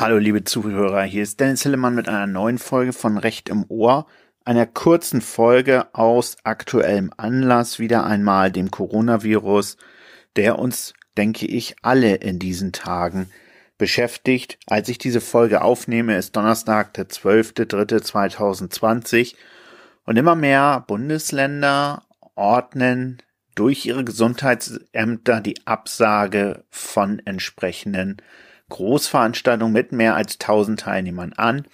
Hallo liebe Zuhörer, hier ist Dennis Hillemann mit einer neuen Folge von Recht im Ohr einer kurzen Folge aus aktuellem Anlass wieder einmal dem Coronavirus, der uns, denke ich, alle in diesen Tagen beschäftigt. Als ich diese Folge aufnehme, ist Donnerstag, der 12.03.2020 und immer mehr Bundesländer ordnen durch ihre Gesundheitsämter die Absage von entsprechenden Großveranstaltungen mit mehr als 1000 Teilnehmern an.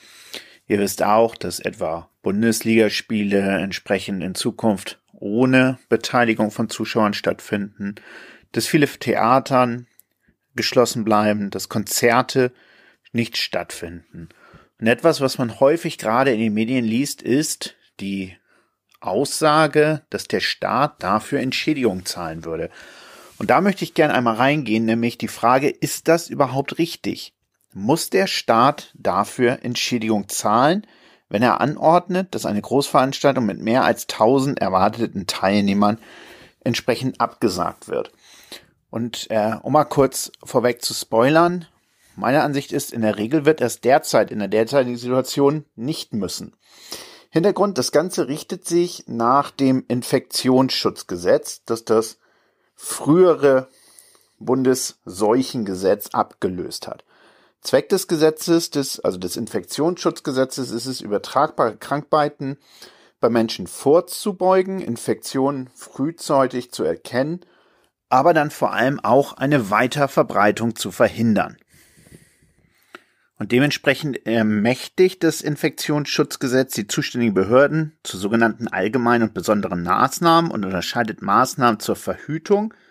Ihr wisst auch, dass etwa Bundesligaspiele entsprechend in Zukunft ohne Beteiligung von Zuschauern stattfinden, dass viele Theatern geschlossen bleiben, dass Konzerte nicht stattfinden. Und etwas, was man häufig gerade in den Medien liest, ist die Aussage, dass der Staat dafür Entschädigung zahlen würde. Und da möchte ich gerne einmal reingehen, nämlich die Frage, ist das überhaupt richtig? Muss der Staat dafür Entschädigung zahlen? wenn er anordnet, dass eine Großveranstaltung mit mehr als 1000 erwarteten Teilnehmern entsprechend abgesagt wird. Und äh, um mal kurz vorweg zu spoilern, meine Ansicht ist, in der Regel wird es derzeit in der derzeitigen Situation nicht müssen. Hintergrund, das Ganze richtet sich nach dem Infektionsschutzgesetz, das das frühere Bundesseuchengesetz abgelöst hat. Zweck des Gesetzes, des, also des Infektionsschutzgesetzes, ist es, übertragbare Krankheiten bei Menschen vorzubeugen, Infektionen frühzeitig zu erkennen, aber dann vor allem auch eine Weiterverbreitung zu verhindern. Und dementsprechend ermächtigt das Infektionsschutzgesetz die zuständigen Behörden zu sogenannten allgemeinen und besonderen Maßnahmen und unterscheidet Maßnahmen zur Verhütung –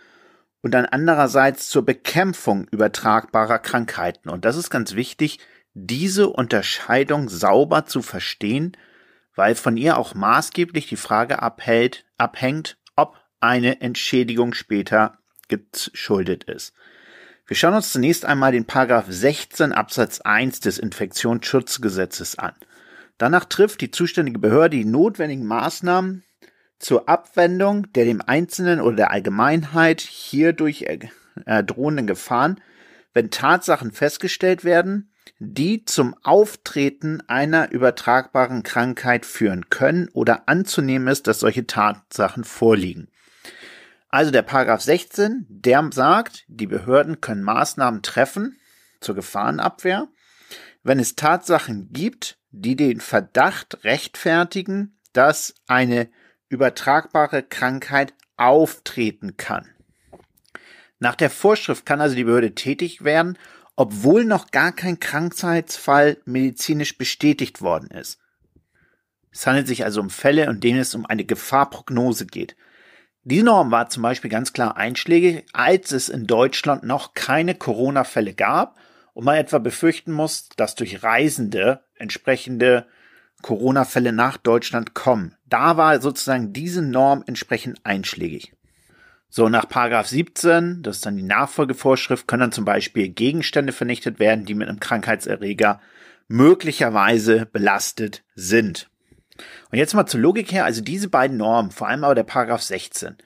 und dann andererseits zur Bekämpfung übertragbarer Krankheiten. Und das ist ganz wichtig, diese Unterscheidung sauber zu verstehen, weil von ihr auch maßgeblich die Frage abhält, abhängt, ob eine Entschädigung später geschuldet ist. Wir schauen uns zunächst einmal den Paragraph 16 Absatz 1 des Infektionsschutzgesetzes an. Danach trifft die zuständige Behörde die notwendigen Maßnahmen zur Abwendung der dem Einzelnen oder der Allgemeinheit hierdurch äh, drohenden Gefahren, wenn Tatsachen festgestellt werden, die zum Auftreten einer übertragbaren Krankheit führen können oder anzunehmen ist, dass solche Tatsachen vorliegen. Also der Paragraph 16, der sagt, die Behörden können Maßnahmen treffen zur Gefahrenabwehr, wenn es Tatsachen gibt, die den Verdacht rechtfertigen, dass eine übertragbare Krankheit auftreten kann. Nach der Vorschrift kann also die Behörde tätig werden, obwohl noch gar kein Krankheitsfall medizinisch bestätigt worden ist. Es handelt sich also um Fälle, in denen es um eine Gefahrprognose geht. Diese Norm war zum Beispiel ganz klar einschlägig, als es in Deutschland noch keine Corona-Fälle gab und man etwa befürchten muss, dass durch Reisende entsprechende Corona-Fälle nach Deutschland kommen. Da war sozusagen diese Norm entsprechend einschlägig. So, nach Paragraph 17, das ist dann die Nachfolgevorschrift, können dann zum Beispiel Gegenstände vernichtet werden, die mit einem Krankheitserreger möglicherweise belastet sind. Und jetzt mal zur Logik her, also diese beiden Normen, vor allem aber der Paragraph 16,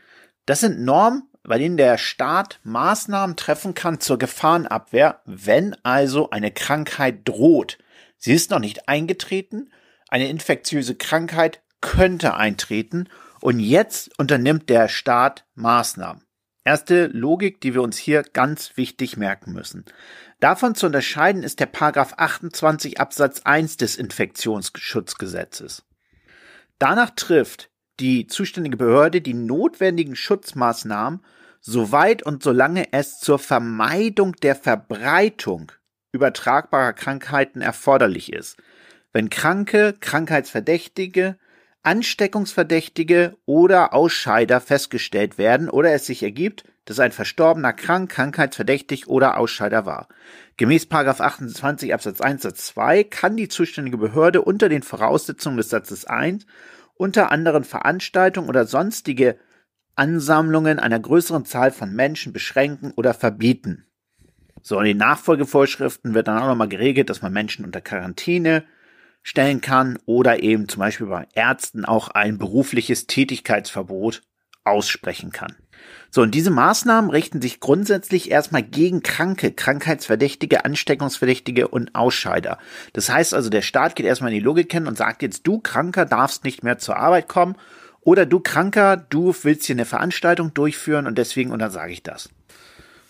das sind Normen, bei denen der Staat Maßnahmen treffen kann zur Gefahrenabwehr, wenn also eine Krankheit droht. Sie ist noch nicht eingetreten eine infektiöse Krankheit könnte eintreten und jetzt unternimmt der Staat Maßnahmen. Erste Logik, die wir uns hier ganz wichtig merken müssen. Davon zu unterscheiden ist der Paragraph 28 Absatz 1 des Infektionsschutzgesetzes. Danach trifft die zuständige Behörde die notwendigen Schutzmaßnahmen, soweit und solange es zur Vermeidung der Verbreitung übertragbarer Krankheiten erforderlich ist. Wenn Kranke, Krankheitsverdächtige, Ansteckungsverdächtige oder Ausscheider festgestellt werden oder es sich ergibt, dass ein Verstorbener krank, krankheitsverdächtig oder Ausscheider war. Gemäß 28 Absatz 1 Satz 2 kann die zuständige Behörde unter den Voraussetzungen des Satzes 1 unter anderen Veranstaltungen oder sonstige Ansammlungen einer größeren Zahl von Menschen beschränken oder verbieten. So, in den Nachfolgevorschriften wird dann auch nochmal geregelt, dass man Menschen unter Quarantäne stellen kann oder eben zum Beispiel bei Ärzten auch ein berufliches Tätigkeitsverbot aussprechen kann. So, und diese Maßnahmen richten sich grundsätzlich erstmal gegen Kranke, Krankheitsverdächtige, Ansteckungsverdächtige und Ausscheider. Das heißt also, der Staat geht erstmal in die Logik kennen und sagt jetzt, du Kranker darfst nicht mehr zur Arbeit kommen oder du Kranker, du willst hier eine Veranstaltung durchführen und deswegen untersage ich das.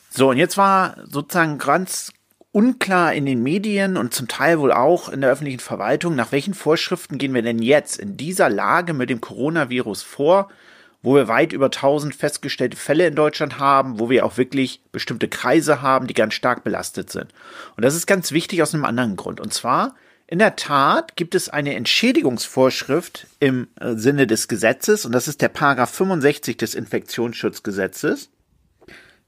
So, und jetzt war sozusagen ganz unklar in den Medien und zum Teil wohl auch in der öffentlichen Verwaltung, nach welchen Vorschriften gehen wir denn jetzt in dieser Lage mit dem Coronavirus vor, wo wir weit über 1000 festgestellte Fälle in Deutschland haben, wo wir auch wirklich bestimmte Kreise haben, die ganz stark belastet sind. Und das ist ganz wichtig aus einem anderen Grund. Und zwar, in der Tat gibt es eine Entschädigungsvorschrift im äh, Sinne des Gesetzes und das ist der Paragraph 65 des Infektionsschutzgesetzes.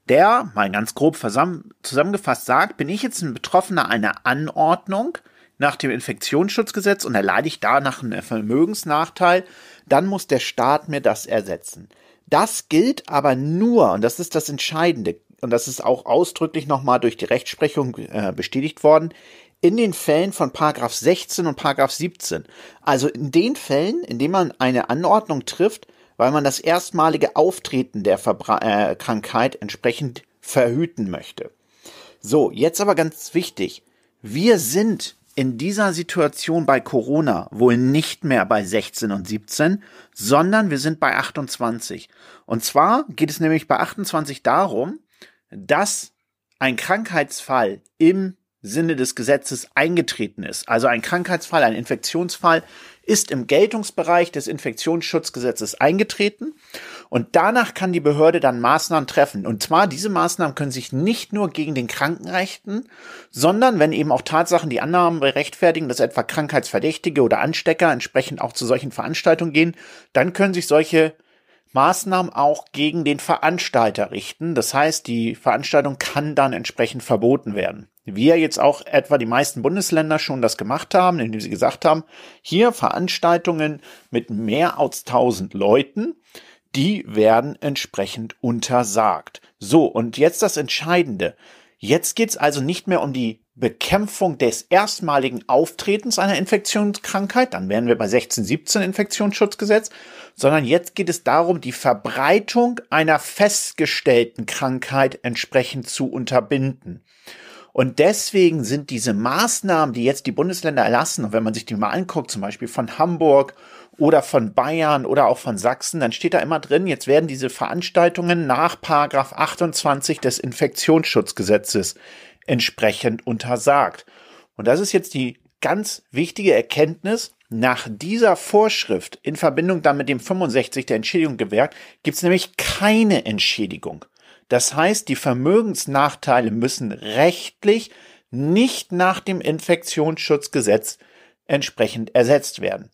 Der, mal ganz grob zusammengefasst sagt, bin ich jetzt ein Betroffener einer Anordnung nach dem Infektionsschutzgesetz und erleide ich danach einen Vermögensnachteil, dann muss der Staat mir das ersetzen. Das gilt aber nur, und das ist das Entscheidende, und das ist auch ausdrücklich nochmal durch die Rechtsprechung äh, bestätigt worden, in den Fällen von Paragraph 16 und Paragraph 17. Also in den Fällen, in denen man eine Anordnung trifft, weil man das erstmalige Auftreten der Verbra äh, Krankheit entsprechend verhüten möchte. So, jetzt aber ganz wichtig. Wir sind in dieser Situation bei Corona wohl nicht mehr bei 16 und 17, sondern wir sind bei 28. Und zwar geht es nämlich bei 28 darum, dass ein Krankheitsfall im Sinne des Gesetzes eingetreten ist. Also ein Krankheitsfall, ein Infektionsfall ist im Geltungsbereich des Infektionsschutzgesetzes eingetreten und danach kann die Behörde dann Maßnahmen treffen. Und zwar diese Maßnahmen können sich nicht nur gegen den Kranken richten, sondern wenn eben auch Tatsachen die Annahmen berechtfertigen, dass etwa Krankheitsverdächtige oder Anstecker entsprechend auch zu solchen Veranstaltungen gehen, dann können sich solche Maßnahmen auch gegen den Veranstalter richten. Das heißt, die Veranstaltung kann dann entsprechend verboten werden. Wie ja jetzt auch etwa die meisten Bundesländer schon das gemacht haben, indem sie gesagt haben, hier Veranstaltungen mit mehr als 1000 Leuten, die werden entsprechend untersagt. So, und jetzt das Entscheidende. Jetzt geht's also nicht mehr um die Bekämpfung des erstmaligen Auftretens einer Infektionskrankheit, dann wären wir bei 1617 Infektionsschutzgesetz, sondern jetzt geht es darum, die Verbreitung einer festgestellten Krankheit entsprechend zu unterbinden. Und deswegen sind diese Maßnahmen, die jetzt die Bundesländer erlassen, und wenn man sich die mal anguckt, zum Beispiel von Hamburg oder von Bayern oder auch von Sachsen, dann steht da immer drin, jetzt werden diese Veranstaltungen nach Paragraph 28 des Infektionsschutzgesetzes entsprechend untersagt. Und das ist jetzt die ganz wichtige Erkenntnis. Nach dieser Vorschrift in Verbindung dann mit dem 65 der Entschädigung gewährt, gibt es nämlich keine Entschädigung. Das heißt, die Vermögensnachteile müssen rechtlich nicht nach dem Infektionsschutzgesetz entsprechend ersetzt werden.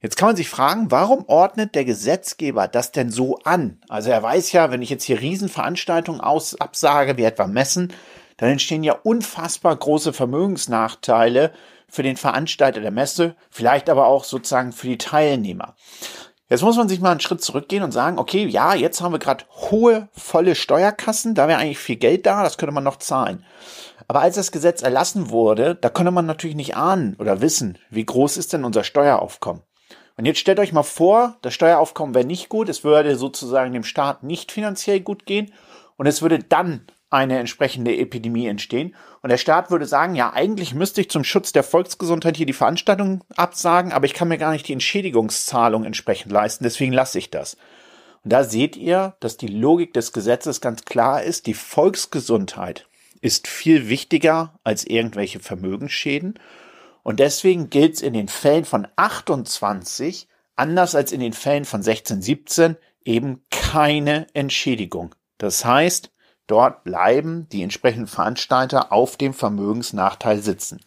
Jetzt kann man sich fragen, warum ordnet der Gesetzgeber das denn so an? Also er weiß ja, wenn ich jetzt hier Riesenveranstaltungen aus absage, wie etwa Messen, dann entstehen ja unfassbar große Vermögensnachteile für den Veranstalter der Messe, vielleicht aber auch sozusagen für die Teilnehmer. Jetzt muss man sich mal einen Schritt zurückgehen und sagen, okay, ja, jetzt haben wir gerade hohe, volle Steuerkassen, da wäre eigentlich viel Geld da, das könnte man noch zahlen. Aber als das Gesetz erlassen wurde, da konnte man natürlich nicht ahnen oder wissen, wie groß ist denn unser Steueraufkommen. Und jetzt stellt euch mal vor, das Steueraufkommen wäre nicht gut, es würde sozusagen dem Staat nicht finanziell gut gehen und es würde dann eine entsprechende Epidemie entstehen. Und der Staat würde sagen, ja, eigentlich müsste ich zum Schutz der Volksgesundheit hier die Veranstaltung absagen, aber ich kann mir gar nicht die Entschädigungszahlung entsprechend leisten, deswegen lasse ich das. Und da seht ihr, dass die Logik des Gesetzes ganz klar ist, die Volksgesundheit ist viel wichtiger als irgendwelche Vermögensschäden. Und deswegen gilt es in den Fällen von 28, anders als in den Fällen von 16, 17, eben keine Entschädigung. Das heißt, Dort bleiben die entsprechenden Veranstalter auf dem Vermögensnachteil sitzen.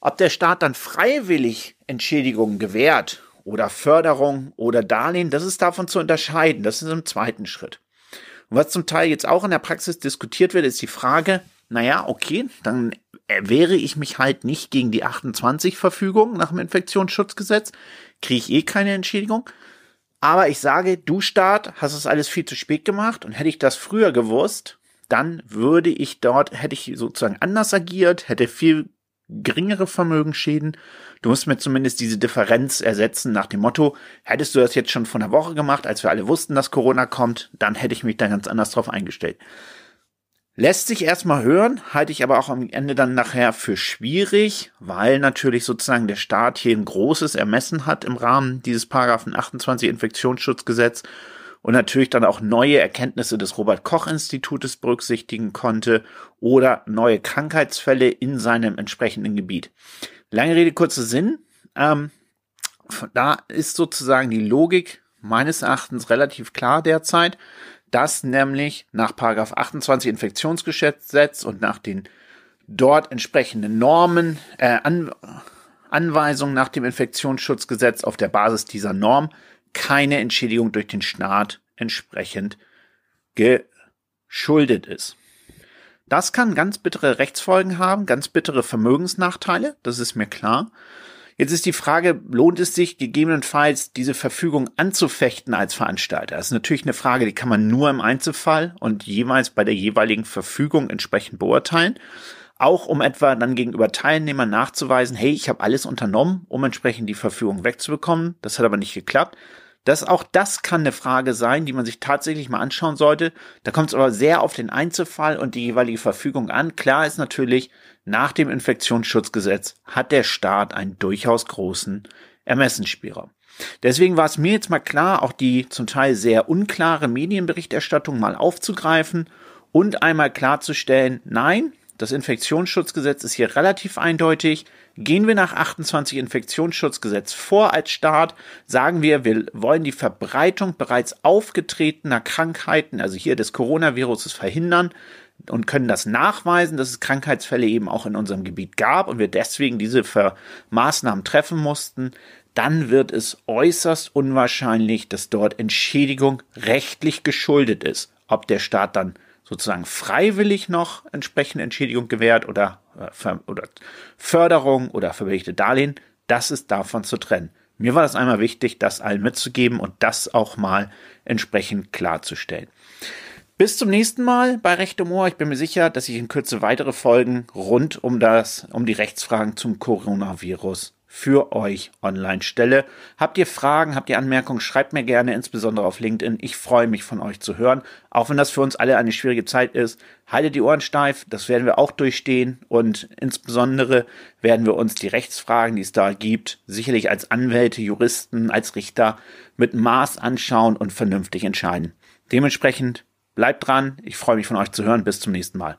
Ob der Staat dann freiwillig Entschädigungen gewährt oder Förderung oder Darlehen, das ist davon zu unterscheiden. Das ist im zweiten Schritt. Und was zum Teil jetzt auch in der Praxis diskutiert wird, ist die Frage, naja, okay, dann wehre ich mich halt nicht gegen die 28-Verfügung nach dem Infektionsschutzgesetz, kriege ich eh keine Entschädigung. Aber ich sage, du Staat, hast es alles viel zu spät gemacht und hätte ich das früher gewusst, dann würde ich dort, hätte ich sozusagen anders agiert, hätte viel geringere Vermögensschäden. Du musst mir zumindest diese Differenz ersetzen nach dem Motto, hättest du das jetzt schon vor einer Woche gemacht, als wir alle wussten, dass Corona kommt, dann hätte ich mich da ganz anders drauf eingestellt. Lässt sich erstmal hören, halte ich aber auch am Ende dann nachher für schwierig, weil natürlich sozusagen der Staat hier ein großes Ermessen hat im Rahmen dieses Paragraphen 28 Infektionsschutzgesetz und natürlich dann auch neue Erkenntnisse des Robert Koch Institutes berücksichtigen konnte oder neue Krankheitsfälle in seinem entsprechenden Gebiet. Lange Rede, kurzer Sinn. Ähm, da ist sozusagen die Logik meines Erachtens relativ klar derzeit dass nämlich nach 28 Infektionsgesetz und nach den dort entsprechenden Normen, äh, An Anweisungen nach dem Infektionsschutzgesetz auf der Basis dieser Norm keine Entschädigung durch den Staat entsprechend geschuldet ist. Das kann ganz bittere Rechtsfolgen haben, ganz bittere Vermögensnachteile, das ist mir klar. Jetzt ist die Frage, lohnt es sich gegebenenfalls diese Verfügung anzufechten als Veranstalter? Das ist natürlich eine Frage, die kann man nur im Einzelfall und jeweils bei der jeweiligen Verfügung entsprechend beurteilen. Auch um etwa dann gegenüber Teilnehmern nachzuweisen, hey, ich habe alles unternommen, um entsprechend die Verfügung wegzubekommen. Das hat aber nicht geklappt. Das, auch das kann eine Frage sein, die man sich tatsächlich mal anschauen sollte. Da kommt es aber sehr auf den Einzelfall und die jeweilige Verfügung an. Klar ist natürlich, nach dem Infektionsschutzgesetz hat der Staat einen durchaus großen Ermessensspielraum. Deswegen war es mir jetzt mal klar, auch die zum Teil sehr unklare Medienberichterstattung mal aufzugreifen und einmal klarzustellen, nein, das Infektionsschutzgesetz ist hier relativ eindeutig. Gehen wir nach 28 Infektionsschutzgesetz vor als Staat, sagen wir, wir wollen die Verbreitung bereits aufgetretener Krankheiten, also hier des Coronaviruses verhindern und können das nachweisen, dass es Krankheitsfälle eben auch in unserem Gebiet gab und wir deswegen diese Maßnahmen treffen mussten, dann wird es äußerst unwahrscheinlich, dass dort Entschädigung rechtlich geschuldet ist. Ob der Staat dann sozusagen freiwillig noch entsprechende Entschädigung gewährt oder, oder Förderung oder verbilligte Darlehen, das ist davon zu trennen. Mir war das einmal wichtig, das allen mitzugeben und das auch mal entsprechend klarzustellen. Bis zum nächsten Mal bei Recht im Ohr. Ich bin mir sicher, dass ich in Kürze weitere Folgen rund um das, um die Rechtsfragen zum Coronavirus für euch online stelle. Habt ihr Fragen, habt ihr Anmerkungen, schreibt mir gerne, insbesondere auf LinkedIn. Ich freue mich von euch zu hören. Auch wenn das für uns alle eine schwierige Zeit ist, haltet die Ohren steif, das werden wir auch durchstehen und insbesondere werden wir uns die Rechtsfragen, die es da gibt, sicherlich als Anwälte, Juristen, als Richter mit Maß anschauen und vernünftig entscheiden. Dementsprechend bleibt dran, ich freue mich von euch zu hören. Bis zum nächsten Mal.